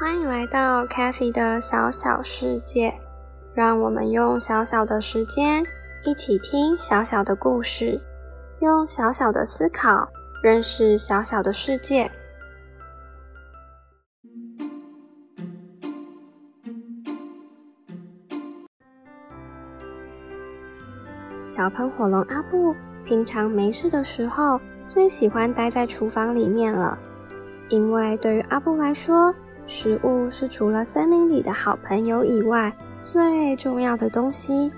欢迎来到 CaFi 的小小世界，让我们用小小的时间一起听小小的故事，用小小的思考认识小小的世界。小喷火龙阿布平常没事的时候最喜欢待在厨房里面了，因为对于阿布来说，食物是除了森林里的好朋友以外最重要的东西。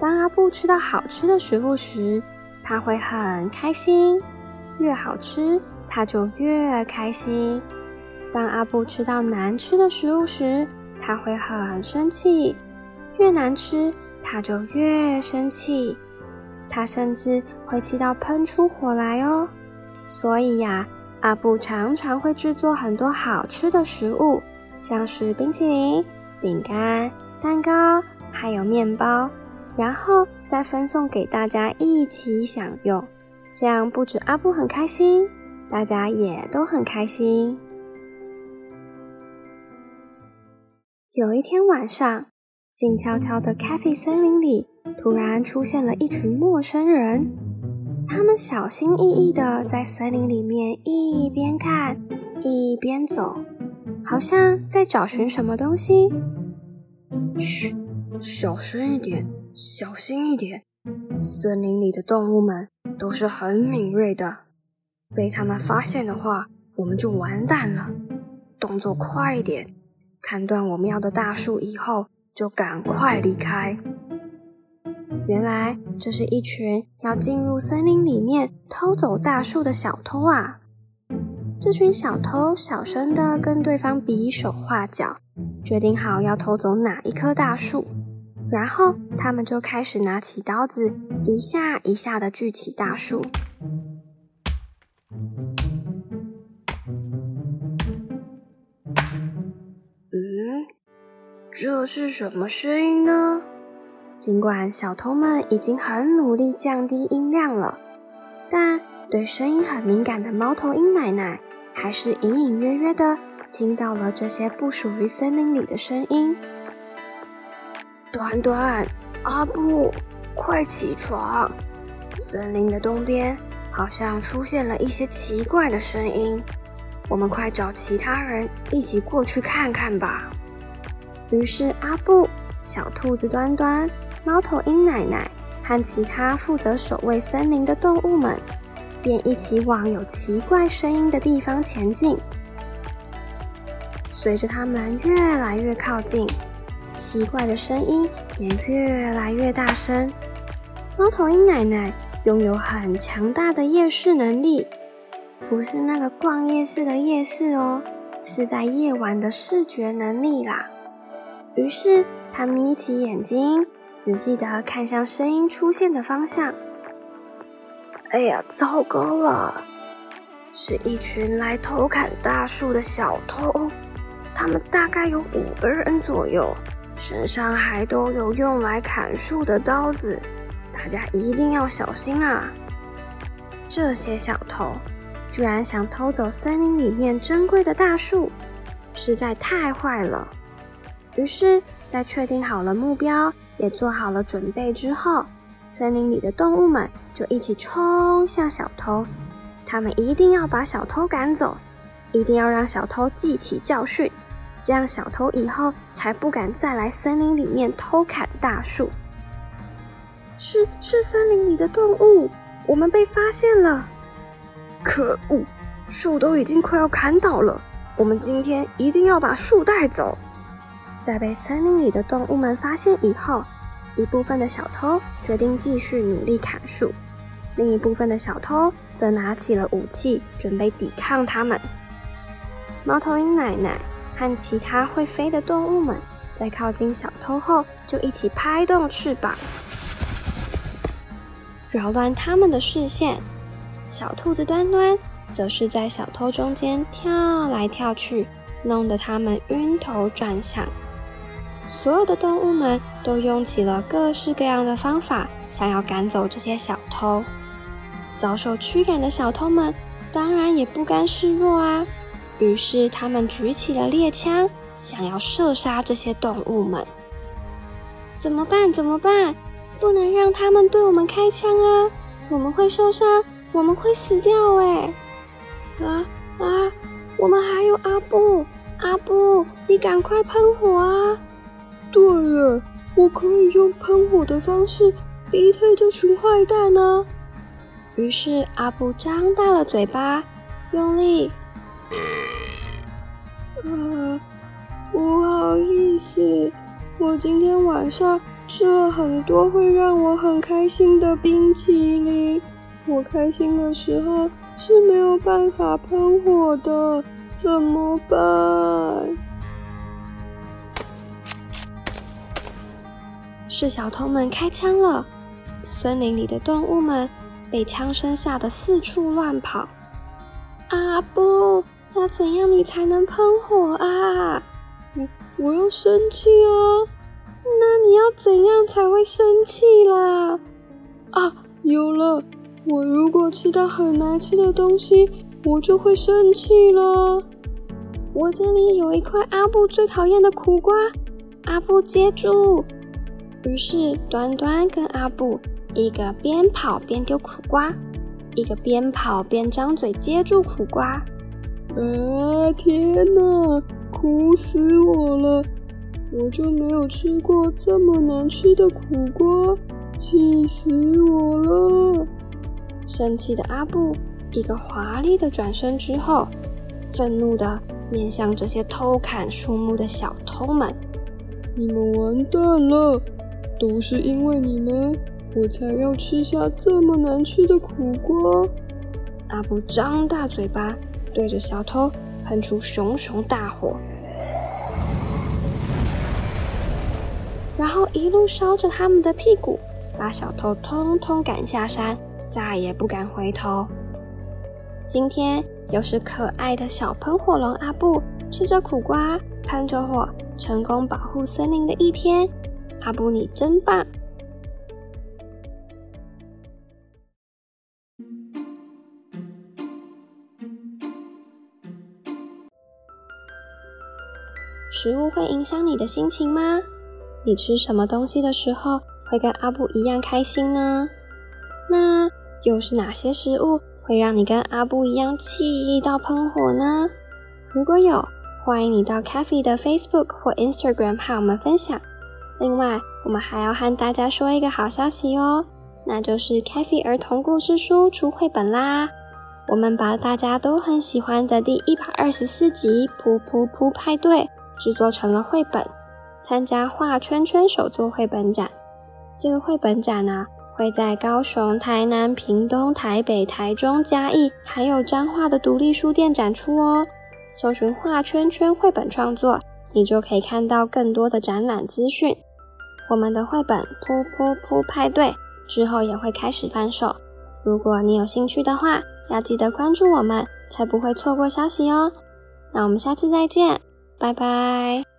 当阿布吃到好吃的食物时，他会很开心，越好吃他就越开心。当阿布吃到难吃的食物时，他会很生气，越难吃他就越生气，他甚至会气到喷出火来哦。所以呀。阿布常常会制作很多好吃的食物，像是冰淇淋、饼干、蛋糕，还有面包，然后再分送给大家一起享用。这样不止阿布很开心，大家也都很开心。有一天晚上，静悄悄的 CaFi 森林里突然出现了一群陌生人。他们小心翼翼地在森林里面一边看一边走，好像在找寻什么东西。嘘，小声一点，小心一点。森林里的动物们都是很敏锐的，被他们发现的话，我们就完蛋了。动作快一点，砍断我们要的大树以后，就赶快离开。原来这是一群要进入森林里面偷走大树的小偷啊！这群小偷小声的跟对方比手画脚，决定好要偷走哪一棵大树，然后他们就开始拿起刀子，一下一下的锯起大树。嗯，这是什么声音呢？尽管小偷们已经很努力降低音量了，但对声音很敏感的猫头鹰奶奶还是隐隐约约的听到了这些不属于森林里的声音。短短，阿布，快起床！森林的东边好像出现了一些奇怪的声音，我们快找其他人一起过去看看吧。于是阿布、小兔子端端。猫头鹰奶奶和其他负责守卫森林的动物们，便一起往有奇怪声音的地方前进。随着他们越来越靠近，奇怪的声音也越来越大声。猫头鹰奶奶拥有很强大的夜视能力，不是那个逛夜市的夜视哦，是在夜晚的视觉能力啦。于是，她眯起眼睛。仔细的看向声音出现的方向。哎呀，糟糕了！是一群来偷砍大树的小偷，他们大概有五个人左右，身上还都有用来砍树的刀子，大家一定要小心啊！这些小偷居然想偷走森林里面珍贵的大树，实在太坏了。于是，在确定好了目标，也做好了准备之后，森林里的动物们就一起冲向小偷。他们一定要把小偷赶走，一定要让小偷记起教训，这样小偷以后才不敢再来森林里面偷砍大树。是是森林里的动物，我们被发现了！可恶，树都已经快要砍倒了，我们今天一定要把树带走。在被森林里的动物们发现以后，一部分的小偷决定继续努力砍树，另一部分的小偷则拿起了武器，准备抵抗他们。猫头鹰奶奶和其他会飞的动物们在靠近小偷后，就一起拍动翅膀。扰乱他们的视线，小兔子端端则是在小偷中间跳来跳去，弄得他们晕头转向。所有的动物们都用起了各式各样的方法，想要赶走这些小偷。遭受驱赶的小偷们当然也不甘示弱啊，于是他们举起了猎枪，想要射杀这些动物们。怎么办？怎么办？不能让他们对我们开枪啊！我们会受伤，我们会死掉哎！啊啊！我们还有阿布，阿布，你赶快喷火啊！对耶，我可以用喷火的方式逼退这群坏蛋呢。于是阿布张大了嘴巴，用力。啊，不好意思，我今天晚上。吃了很多会让我很开心的冰淇淋，我开心的时候是没有办法喷火的，怎么办？是小偷们开枪了，森林里的动物们被枪声吓得四处乱跑。阿布，要怎样你才能喷火啊？我我要生气啊！那你要怎样才会生气啦？啊，有了！我如果吃到很难吃的东西，我就会生气了。我这里有一块阿布最讨厌的苦瓜，阿布接住。于是端端跟阿布一个边跑边丢苦瓜，一个边跑边张嘴接住苦瓜。啊，天哪，苦死我了！我就没有吃过这么难吃的苦瓜，气死我了！生气的阿布一个华丽的转身之后，愤怒的面向这些偷砍树木的小偷们：“你们完蛋了！都是因为你们，我才要吃下这么难吃的苦瓜！”阿布张大嘴巴，对着小偷喷出熊熊大火。然后一路烧着他们的屁股，把小偷通通赶下山，再也不敢回头。今天又是可爱的小喷火龙阿布吃着苦瓜，喷着火，成功保护森林的一天。阿布你真棒！食物会影响你的心情吗？你吃什么东西的时候会跟阿布一样开心呢？那又是哪些食物会让你跟阿布一样气到喷火呢？如果有，欢迎你到 Cafe 的 Facebook 或 Instagram 和我们分享。另外，我们还要和大家说一个好消息哦，那就是 CaFi 儿童故事书出绘本啦！我们把大家都很喜欢的第一百二十四集《噗噗噗派对》制作成了绘本。参加画圈圈手作绘本展，这个绘本展呢、会在高雄、台南、屏东、台北、台中、嘉义，还有彰化的独立书店展出哦。搜寻画圈圈绘本创作，你就可以看到更多的展览资讯。我们的绘本《噗噗噗派对》之后也会开始贩售，如果你有兴趣的话，要记得关注我们，才不会错过消息哦。那我们下次再见，拜拜。